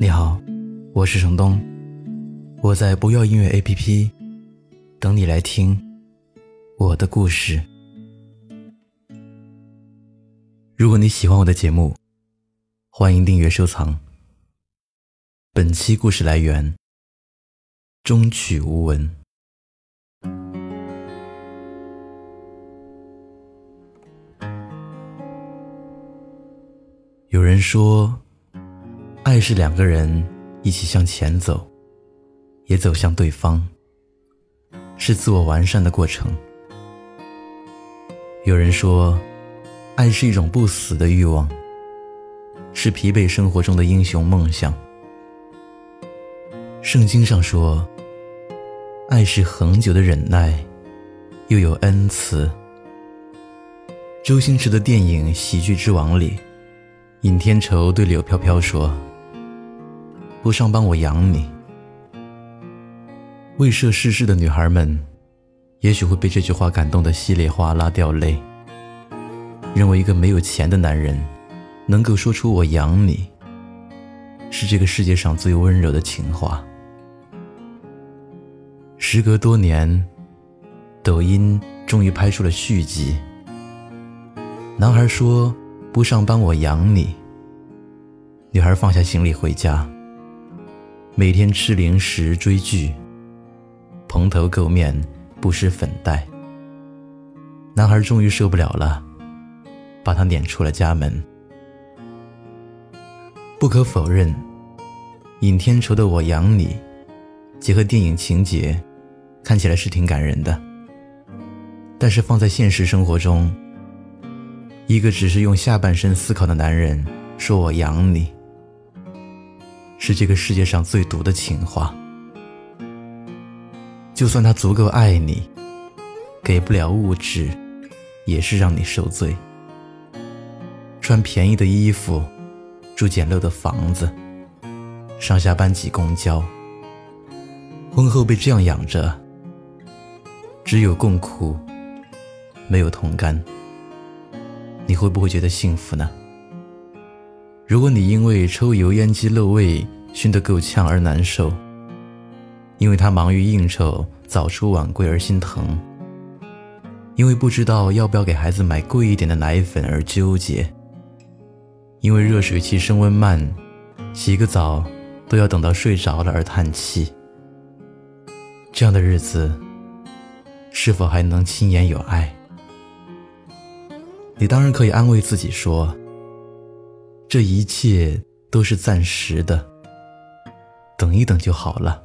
你好，我是程东，我在不要音乐 APP 等你来听我的故事。如果你喜欢我的节目，欢迎订阅收藏。本期故事来源：终曲无闻。有人说，爱是两个人一起向前走，也走向对方，是自我完善的过程。有人说，爱是一种不死的欲望。是疲惫生活中的英雄梦想。圣经上说，爱是恒久的忍耐，又有恩慈。周星驰的电影《喜剧之王》里，尹天仇对柳飘飘说：“不上班我养你。”未涉世事的女孩们，也许会被这句话感动得稀里哗啦掉泪，认为一个没有钱的男人。能够说出“我养你”，是这个世界上最温柔的情话。时隔多年，抖音终于拍出了续集。男孩说：“不上班我养你。”女孩放下行李回家，每天吃零食追剧，蓬头垢面，不施粉黛。男孩终于受不了了，把他撵出了家门。不可否认，尹天仇的《我养你》结合电影情节，看起来是挺感人的。但是放在现实生活中，一个只是用下半身思考的男人说我养你，是这个世界上最毒的情话。就算他足够爱你，给不了物质，也是让你受罪。穿便宜的衣服。住简陋的房子，上下班挤公交，婚后被这样养着，只有共苦，没有同甘。你会不会觉得幸福呢？如果你因为抽油烟机漏味熏得够呛而难受，因为他忙于应酬早出晚归而心疼，因为不知道要不要给孩子买贵一点的奶粉而纠结。因为热水器升温慢，洗个澡都要等到睡着了而叹气。这样的日子，是否还能亲眼有爱？你当然可以安慰自己说，这一切都是暂时的，等一等就好了。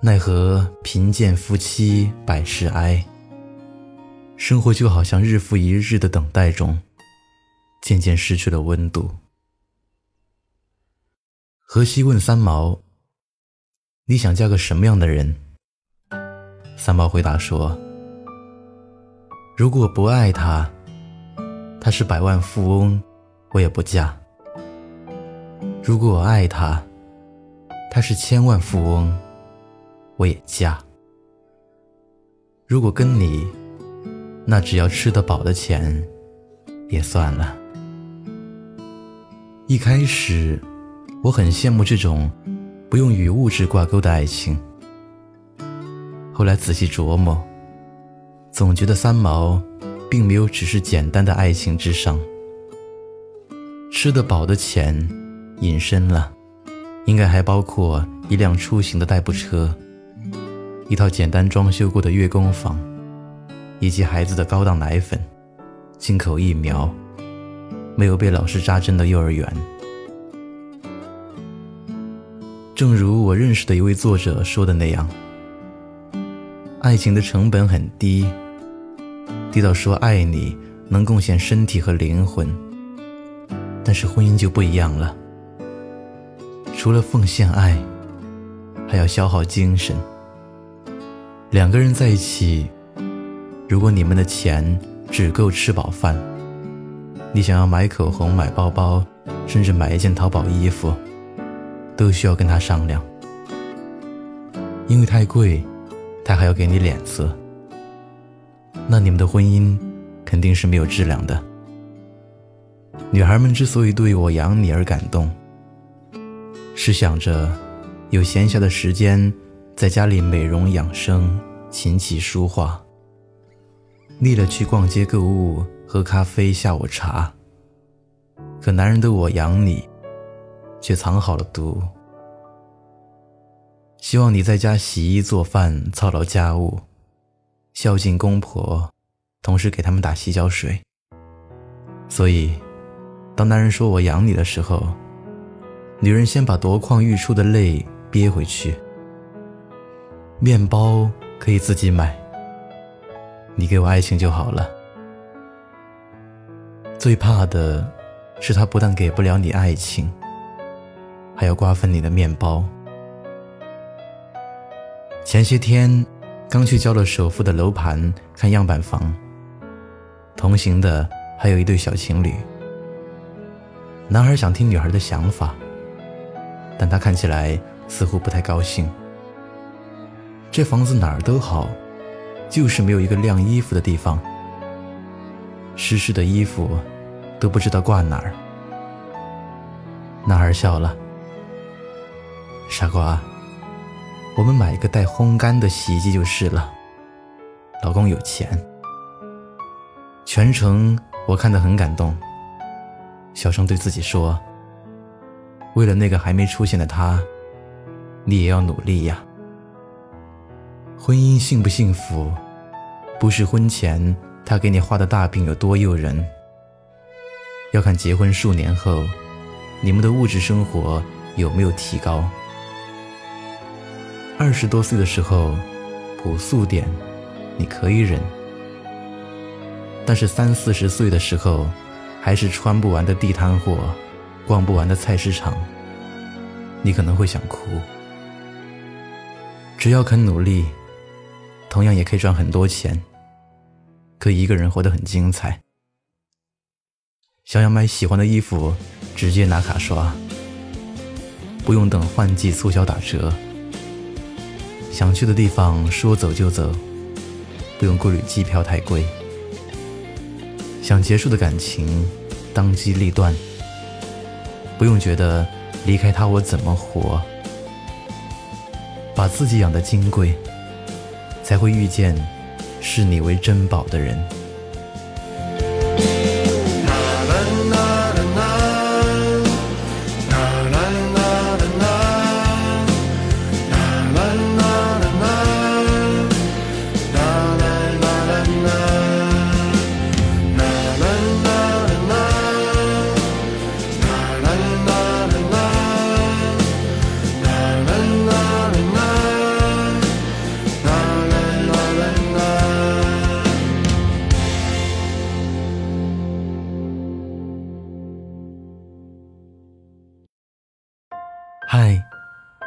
奈何贫贱夫妻百事哀，生活就好像日复一日的等待中。渐渐失去了温度。荷西问三毛：“你想嫁个什么样的人？”三毛回答说：“如果不爱他，他是百万富翁，我也不嫁；如果我爱他，他是千万富翁，我也嫁。如果跟你，那只要吃得饱的钱，也算了。”一开始，我很羡慕这种不用与物质挂钩的爱情。后来仔细琢磨，总觉得三毛并没有只是简单的爱情至上。吃得饱的钱隐身了，应该还包括一辆出行的代步车，一套简单装修过的月供房，以及孩子的高档奶粉、进口疫苗。没有被老师扎针的幼儿园。正如我认识的一位作者说的那样，爱情的成本很低，低到说爱你能贡献身体和灵魂。但是婚姻就不一样了，除了奉献爱，还要消耗精神。两个人在一起，如果你们的钱只够吃饱饭，你想要买口红、买包包，甚至买一件淘宝衣服，都需要跟他商量，因为太贵，他还要给你脸色。那你们的婚姻肯定是没有质量的。女孩们之所以对我养你而感动，是想着有闲暇的时间，在家里美容养生、琴棋书画，腻了去逛街购物、喝咖啡、下午茶。可男人的我养你，却藏好了毒，希望你在家洗衣做饭、操劳家务，孝敬公婆，同时给他们打洗脚水。所以。当男人说我养你的时候，女人先把夺眶欲出的泪憋回去。面包可以自己买，你给我爱情就好了。最怕的是他不但给不了你爱情，还要瓜分你的面包。前些天刚去交了首付的楼盘看样板房，同行的还有一对小情侣。男孩想听女孩的想法，但他看起来似乎不太高兴。这房子哪儿都好，就是没有一个晾衣服的地方。湿湿的衣服都不知道挂哪儿。男孩笑了：“傻瓜，我们买一个带烘干的洗衣机就是了。老公有钱。”全程我看得很感动。小声对自己说：“为了那个还没出现的他，你也要努力呀。婚姻幸不幸福，不是婚前他给你画的大饼有多诱人，要看结婚数年后，你们的物质生活有没有提高。二十多岁的时候，朴素点，你可以忍；但是三四十岁的时候，还是穿不完的地摊货，逛不完的菜市场，你可能会想哭。只要肯努力，同样也可以赚很多钱，可以一个人活得很精彩。想要买喜欢的衣服，直接拿卡刷，不用等换季促销打折。想去的地方说走就走，不用顾虑机票太贵。想结束的感情，当机立断，不用觉得离开他我怎么活。把自己养的金贵，才会遇见视你为珍宝的人。